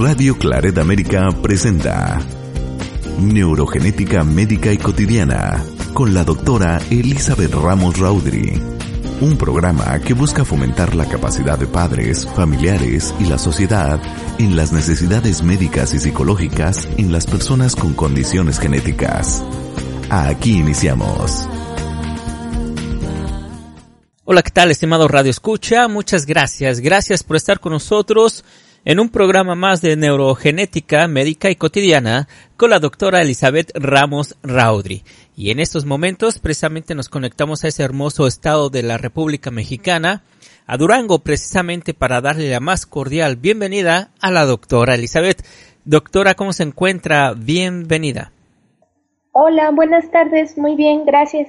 Radio Claret América presenta Neurogenética Médica y Cotidiana con la doctora Elizabeth Ramos Raudri. Un programa que busca fomentar la capacidad de padres, familiares y la sociedad en las necesidades médicas y psicológicas en las personas con condiciones genéticas. Aquí iniciamos. Hola, ¿qué tal, estimado Radio Escucha? Muchas gracias. Gracias por estar con nosotros en un programa más de neurogenética médica y cotidiana con la doctora Elizabeth Ramos Raudri. Y en estos momentos precisamente nos conectamos a ese hermoso estado de la República Mexicana, a Durango, precisamente para darle la más cordial bienvenida a la doctora Elizabeth. Doctora, ¿cómo se encuentra? Bienvenida. Hola, buenas tardes. Muy bien, gracias.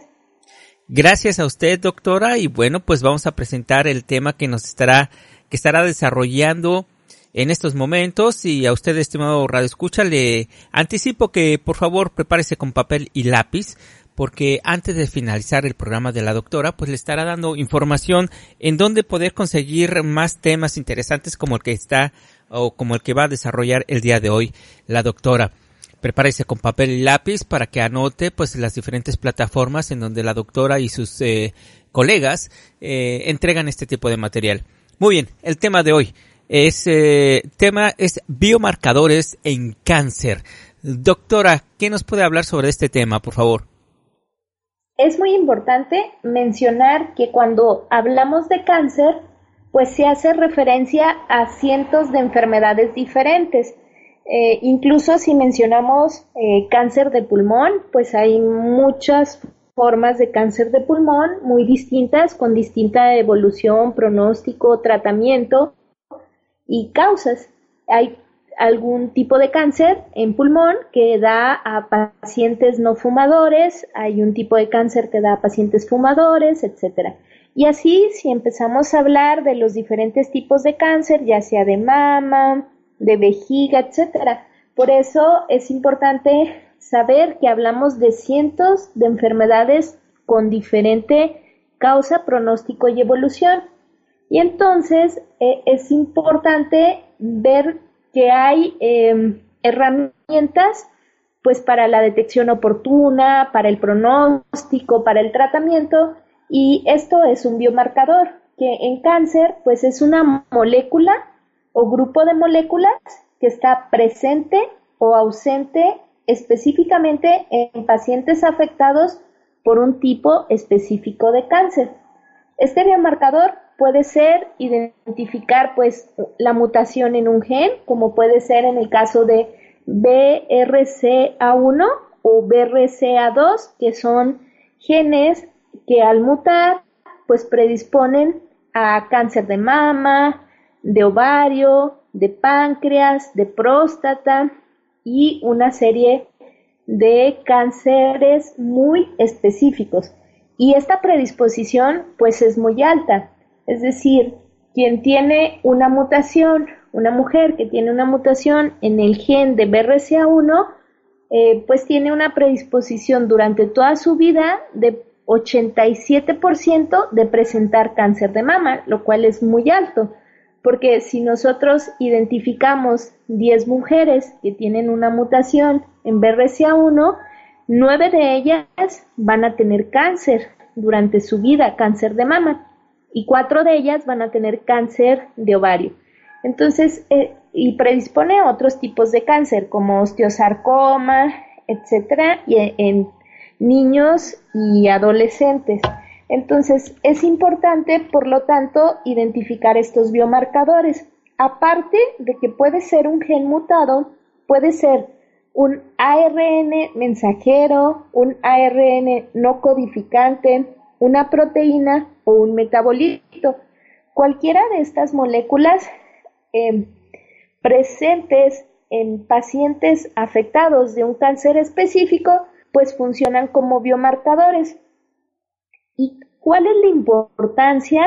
Gracias a usted, doctora, y bueno, pues vamos a presentar el tema que nos estará, que estará desarrollando en estos momentos y a usted, estimado Radio Escucha, le anticipo que por favor prepárese con papel y lápiz porque antes de finalizar el programa de la doctora, pues le estará dando información en dónde poder conseguir más temas interesantes como el que está o como el que va a desarrollar el día de hoy la doctora prepárese con papel y lápiz para que anote pues las diferentes plataformas en donde la doctora y sus eh, colegas eh, entregan este tipo de material. Muy bien, el tema de hoy es tema es biomarcadores en cáncer. Doctora, ¿qué nos puede hablar sobre este tema, por favor? Es muy importante mencionar que cuando hablamos de cáncer, pues se hace referencia a cientos de enfermedades diferentes eh, incluso si mencionamos eh, cáncer de pulmón, pues hay muchas formas de cáncer de pulmón muy distintas, con distinta evolución, pronóstico, tratamiento y causas. Hay algún tipo de cáncer en pulmón que da a pacientes no fumadores, hay un tipo de cáncer que da a pacientes fumadores, etcétera. Y así, si empezamos a hablar de los diferentes tipos de cáncer, ya sea de mama, de vejiga, etcétera. Por eso es importante saber que hablamos de cientos de enfermedades con diferente causa, pronóstico y evolución. Y entonces eh, es importante ver que hay em, herramientas pues para la detección oportuna, para el pronóstico, para el tratamiento y esto es un biomarcador que en cáncer pues es una molécula o grupo de moléculas que está presente o ausente específicamente en pacientes afectados por un tipo específico de cáncer. Este biomarcador puede ser identificar pues la mutación en un gen, como puede ser en el caso de BRCA1 o BRCA2, que son genes que al mutar pues predisponen a cáncer de mama, de ovario, de páncreas, de próstata y una serie de cánceres muy específicos. Y esta predisposición pues es muy alta. Es decir, quien tiene una mutación, una mujer que tiene una mutación en el gen de BRCA1, eh, pues tiene una predisposición durante toda su vida de 87% de presentar cáncer de mama, lo cual es muy alto porque si nosotros identificamos 10 mujeres que tienen una mutación en BRCA1, 9 de ellas van a tener cáncer durante su vida, cáncer de mama, y 4 de ellas van a tener cáncer de ovario. Entonces, eh, y predispone a otros tipos de cáncer como osteosarcoma, etcétera, y en niños y adolescentes. Entonces, es importante, por lo tanto, identificar estos biomarcadores. Aparte de que puede ser un gen mutado, puede ser un ARN mensajero, un ARN no codificante, una proteína o un metabolito. Cualquiera de estas moléculas em, presentes en pacientes afectados de un cáncer específico, pues funcionan como biomarcadores. ¿Y cuál es la importancia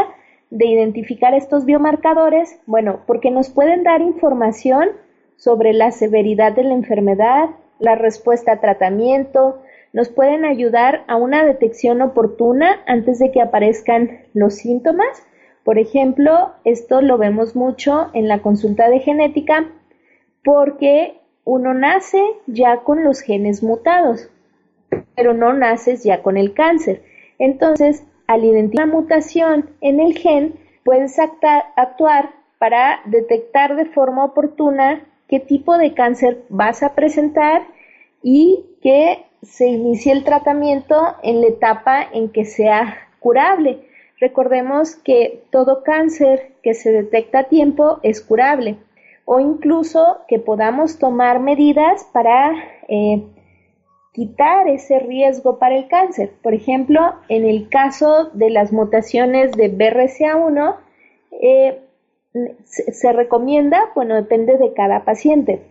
de identificar estos biomarcadores? Bueno, porque nos pueden dar información sobre la severidad de la enfermedad, la respuesta a tratamiento, nos pueden ayudar a una detección oportuna antes de que aparezcan los síntomas. Por ejemplo, esto lo vemos mucho en la consulta de genética porque uno nace ya con los genes mutados, pero no naces ya con el cáncer. Entonces, al identificar una mutación en el gen, puedes actuar para detectar de forma oportuna qué tipo de cáncer vas a presentar y que se inicie el tratamiento en la etapa en que sea curable. Recordemos que todo cáncer que se detecta a tiempo es curable o incluso que podamos tomar medidas para eh, quitar ese riesgo para el cáncer. Por ejemplo, en el caso de las mutaciones de BRCA1, eh, se, recomienda, bueno, depende de cada paciente,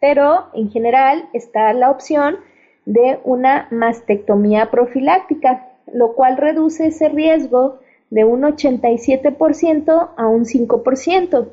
pero en general está la opción de una mastectomía profiláctica, lo cual reduce ese riesgo de un 87% a un 5%.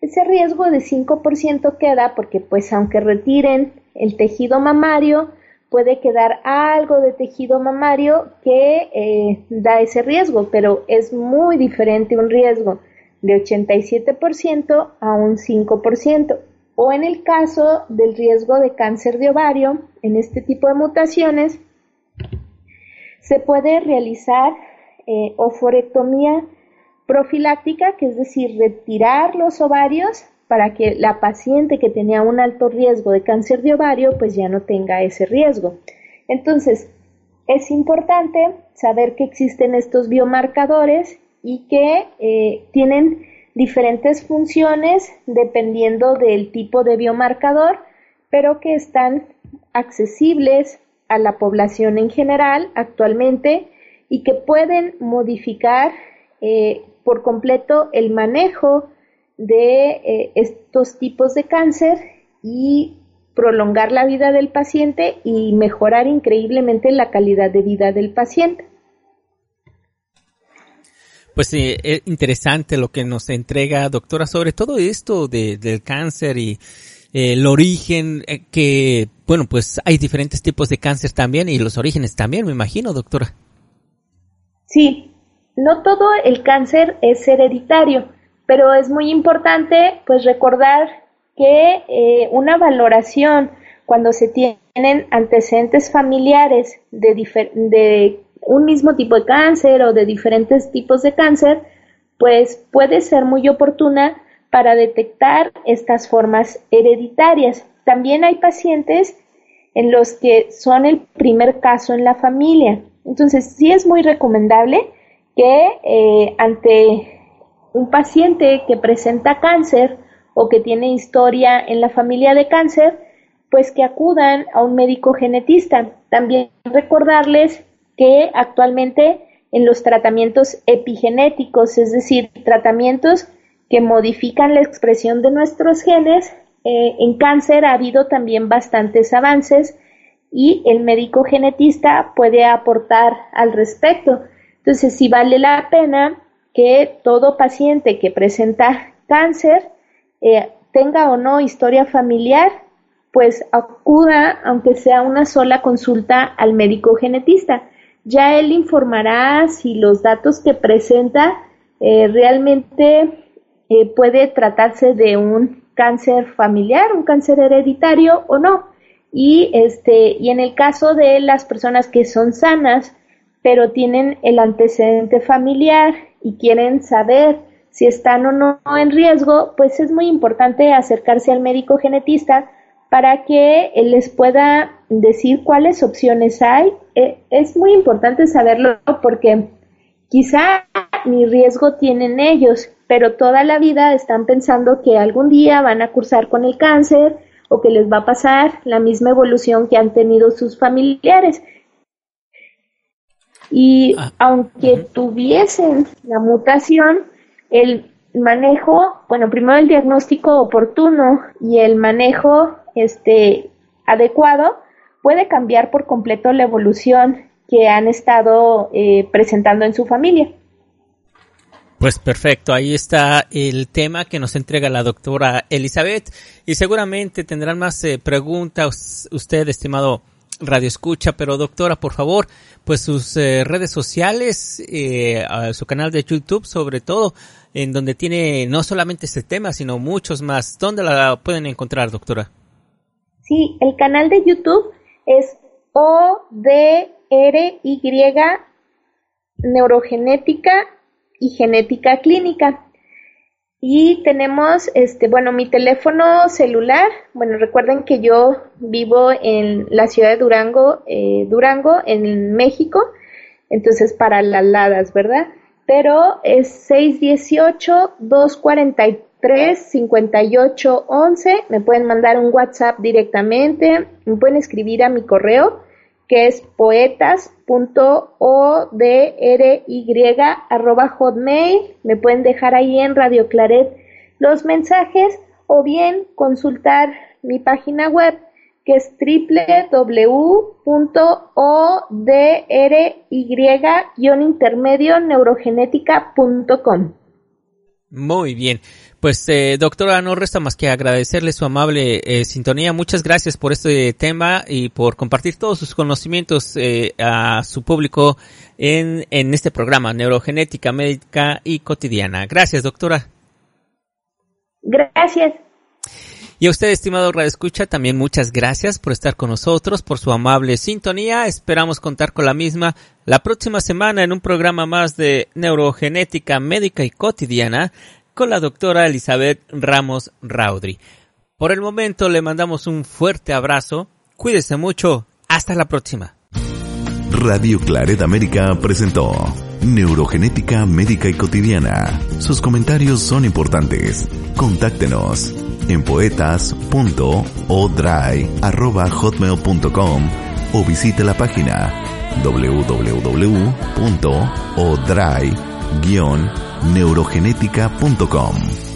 Ese riesgo de 5% queda porque pues aunque retiren el tejido mamario, puede quedar algo de tejido mamario que eh, da ese riesgo, pero es muy diferente un riesgo de 87% a un 5%. O en el caso del riesgo de cáncer de ovario, en este tipo de mutaciones, se puede realizar eh, oforectomía profiláctica, que es decir, retirar los ovarios para que la paciente que tenía un alto riesgo de cáncer de ovario pues ya no tenga ese riesgo. Entonces, es importante saber que existen estos biomarcadores y que eh, tienen diferentes funciones dependiendo del tipo de biomarcador, pero que están accesibles a la población en general actualmente y que pueden modificar eh, por completo el manejo de eh, estos tipos de cáncer y prolongar la vida del paciente y mejorar increíblemente la calidad de vida del paciente. Pues sí, es interesante lo que nos entrega, doctora, sobre todo esto de, del cáncer y eh, el origen, eh, que, bueno, pues hay diferentes tipos de cáncer también y los orígenes también, me imagino, doctora. Sí, no todo el cáncer es hereditario pero es muy importante pues recordar que eh, una valoración cuando se tienen antecedentes familiares de, de un mismo tipo de cáncer o de diferentes tipos de cáncer, pues puede ser muy oportuna para detectar estas formas hereditarias. También hay pacientes en los que son el primer caso en la familia. Entonces, sí es muy recomendable que eh, ante un paciente que presenta cáncer o que tiene historia en la familia de cáncer, pues que acudan a un médico genetista. También recordarles que actualmente en los tratamientos epigenéticos, es decir, tratamientos que modifican la expresión de nuestros genes, eh, en cáncer ha habido también bastantes avances y el médico genetista puede aportar al respecto. Entonces, si vale la pena que todo paciente que presenta cáncer, eh, tenga o no historia familiar, pues acuda, aunque sea una sola consulta al médico genetista. Ya él informará si los datos que presenta eh, realmente eh, puede tratarse de un cáncer familiar, un cáncer hereditario o no. Y este, y en el caso de las personas que son sanas, pero tienen el antecedente familiar y quieren saber si están o no en riesgo, pues es muy importante acercarse al médico genetista para que él les pueda decir cuáles opciones hay. E, es muy importante saberlo porque quizá ni riesgo tienen ellos, pero toda la vida están pensando que algún día van a cursar con el cáncer o que les va a pasar la misma evolución que han tenido sus familiares. Y ah, aunque tuviesen la mutación, el manejo, bueno, primero el diagnóstico oportuno y el manejo este adecuado puede cambiar por completo la evolución que han estado eh, presentando en su familia. Pues perfecto, ahí está el tema que nos entrega la doctora Elizabeth y seguramente tendrán más eh, preguntas usted, estimado Radio Escucha, pero doctora, por favor, pues sus eh, redes sociales, eh, su canal de YouTube sobre todo, en donde tiene no solamente este tema, sino muchos más. ¿Dónde la pueden encontrar, doctora? Sí, el canal de YouTube es ODRY Neurogenética y Genética Clínica. Y tenemos, este, bueno, mi teléfono celular. Bueno, recuerden que yo vivo en la ciudad de Durango, eh, Durango, en México. Entonces, para las ladas, ¿verdad? Pero es 618-243-5811. Me pueden mandar un WhatsApp directamente. Me pueden escribir a mi correo que es poetas.odry.hotmail. Me pueden dejar ahí en Radio Claret los mensajes o bien consultar mi página web que es www.odry-intermedio neurogenética.com. Muy bien. Pues eh, doctora, no resta más que agradecerle su amable eh, sintonía. Muchas gracias por este tema y por compartir todos sus conocimientos eh, a su público en, en este programa, Neurogenética Médica y Cotidiana. Gracias, doctora. Gracias. Y a usted, estimado Escucha, también muchas gracias por estar con nosotros, por su amable sintonía. Esperamos contar con la misma la próxima semana en un programa más de Neurogenética Médica y Cotidiana con la doctora Elizabeth Ramos Raudri. Por el momento le mandamos un fuerte abrazo, cuídese mucho, hasta la próxima. Radio Claret América presentó Neurogenética Médica y Cotidiana. Sus comentarios son importantes. Contáctenos en poetas.odry.hotmail.com o visite la página www.odry.com neurogenética.com